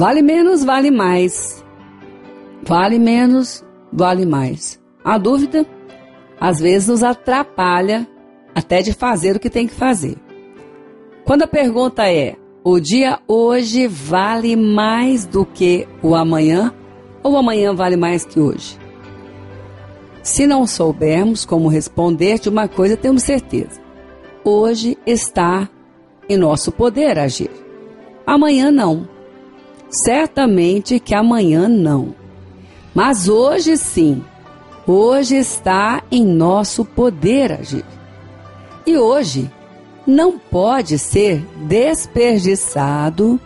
Vale menos, vale mais. Vale menos, vale mais. A dúvida, às vezes, nos atrapalha até de fazer o que tem que fazer. Quando a pergunta é: o dia hoje vale mais do que o amanhã? Ou amanhã vale mais que hoje? Se não soubermos como responder de uma coisa, temos certeza. Hoje está em nosso poder agir. Amanhã não. Certamente que amanhã não. Mas hoje sim. Hoje está em nosso poder agir. E hoje não pode ser desperdiçado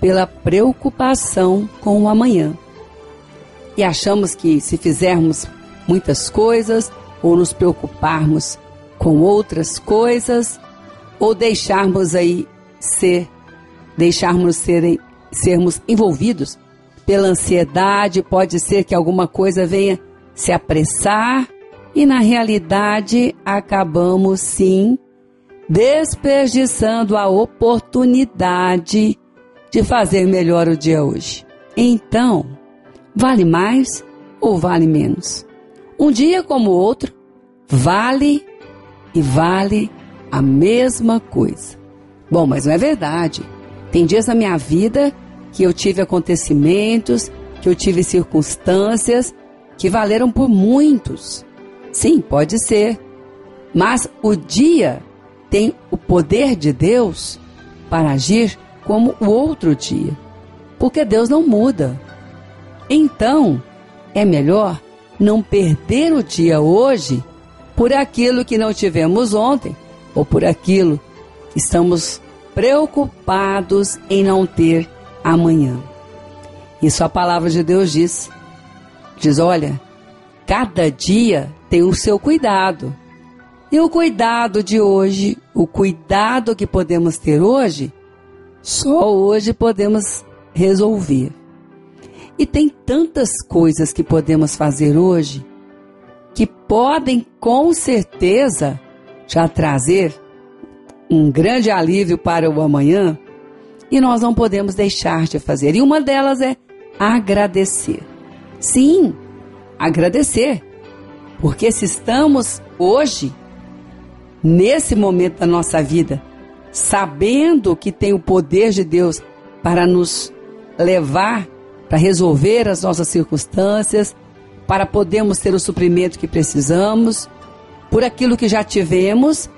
pela preocupação com o amanhã. E achamos que se fizermos muitas coisas ou nos preocuparmos com outras coisas ou deixarmos aí ser deixarmos serem, sermos envolvidos pela ansiedade, pode ser que alguma coisa venha se apressar e na realidade acabamos sim desperdiçando a oportunidade de fazer melhor o dia hoje. Então, vale mais ou vale menos? Um dia como o outro, vale e vale a mesma coisa. Bom, mas não é verdade. Tem dias na minha vida que eu tive acontecimentos, que eu tive circunstâncias que valeram por muitos. Sim, pode ser. Mas o dia tem o poder de Deus para agir como o outro dia. Porque Deus não muda. Então, é melhor não perder o dia hoje por aquilo que não tivemos ontem ou por aquilo que estamos preocupados em não ter amanhã. Isso a palavra de Deus diz. Diz: olha, cada dia tem o seu cuidado. E o cuidado de hoje, o cuidado que podemos ter hoje, só hoje podemos resolver. E tem tantas coisas que podemos fazer hoje que podem com certeza já trazer um grande alívio para o amanhã e nós não podemos deixar de fazer. E uma delas é agradecer. Sim, agradecer. Porque se estamos hoje, nesse momento da nossa vida, sabendo que tem o poder de Deus para nos levar para resolver as nossas circunstâncias, para podermos ter o suprimento que precisamos. Por aquilo que já tivemos,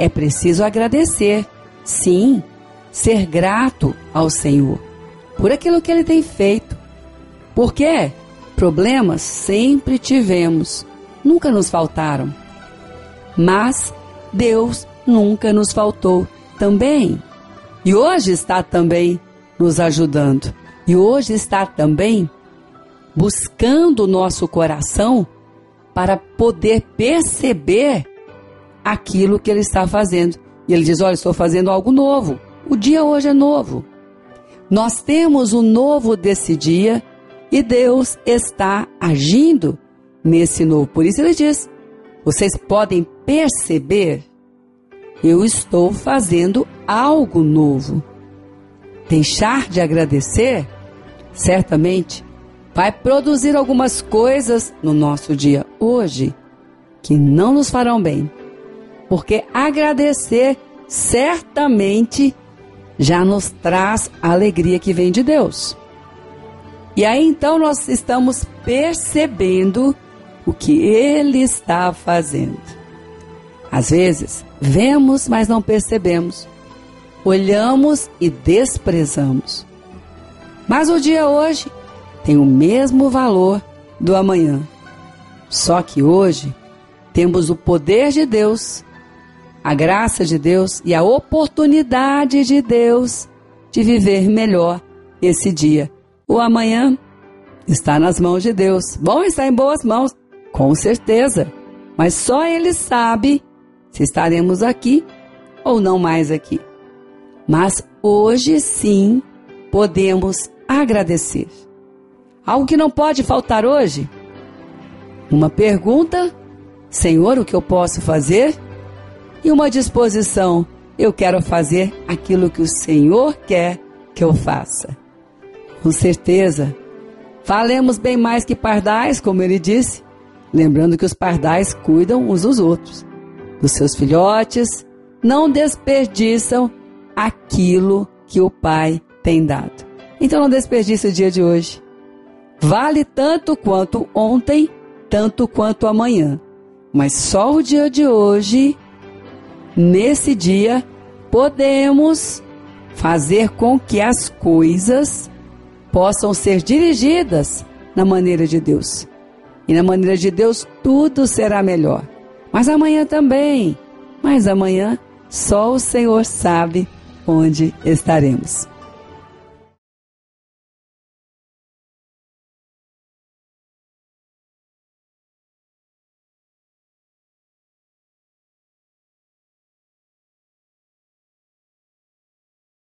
é preciso agradecer. Sim, ser grato ao Senhor por aquilo que Ele tem feito. Porque problemas sempre tivemos, nunca nos faltaram. Mas Deus nunca nos faltou também. E hoje está também nos ajudando. E hoje está também buscando o nosso coração para poder perceber aquilo que ele está fazendo. E ele diz: Olha, estou fazendo algo novo. O dia hoje é novo. Nós temos o novo desse dia e Deus está agindo nesse novo. Por isso ele diz: Vocês podem perceber, eu estou fazendo algo novo. Deixar de agradecer certamente vai produzir algumas coisas no nosso dia hoje que não nos farão bem. Porque agradecer certamente já nos traz a alegria que vem de Deus. E aí então nós estamos percebendo o que Ele está fazendo. Às vezes, vemos, mas não percebemos. Olhamos e desprezamos. Mas o dia hoje tem o mesmo valor do amanhã. Só que hoje temos o poder de Deus, a graça de Deus e a oportunidade de Deus de viver melhor esse dia. O amanhã está nas mãos de Deus. Bom está em boas mãos, com certeza. Mas só Ele sabe se estaremos aqui ou não mais aqui. Mas hoje sim podemos agradecer. Algo que não pode faltar hoje? Uma pergunta: Senhor, o que eu posso fazer? E uma disposição: eu quero fazer aquilo que o Senhor quer que eu faça. Com certeza, valemos bem mais que pardais, como ele disse, lembrando que os pardais cuidam uns dos outros, dos seus filhotes, não desperdiçam aquilo que o Pai tem dado. Então não desperdice o dia de hoje. Vale tanto quanto ontem, tanto quanto amanhã. Mas só o dia de hoje, nesse dia, podemos fazer com que as coisas possam ser dirigidas na maneira de Deus. E na maneira de Deus tudo será melhor. Mas amanhã também. Mas amanhã só o Senhor sabe onde estaremos.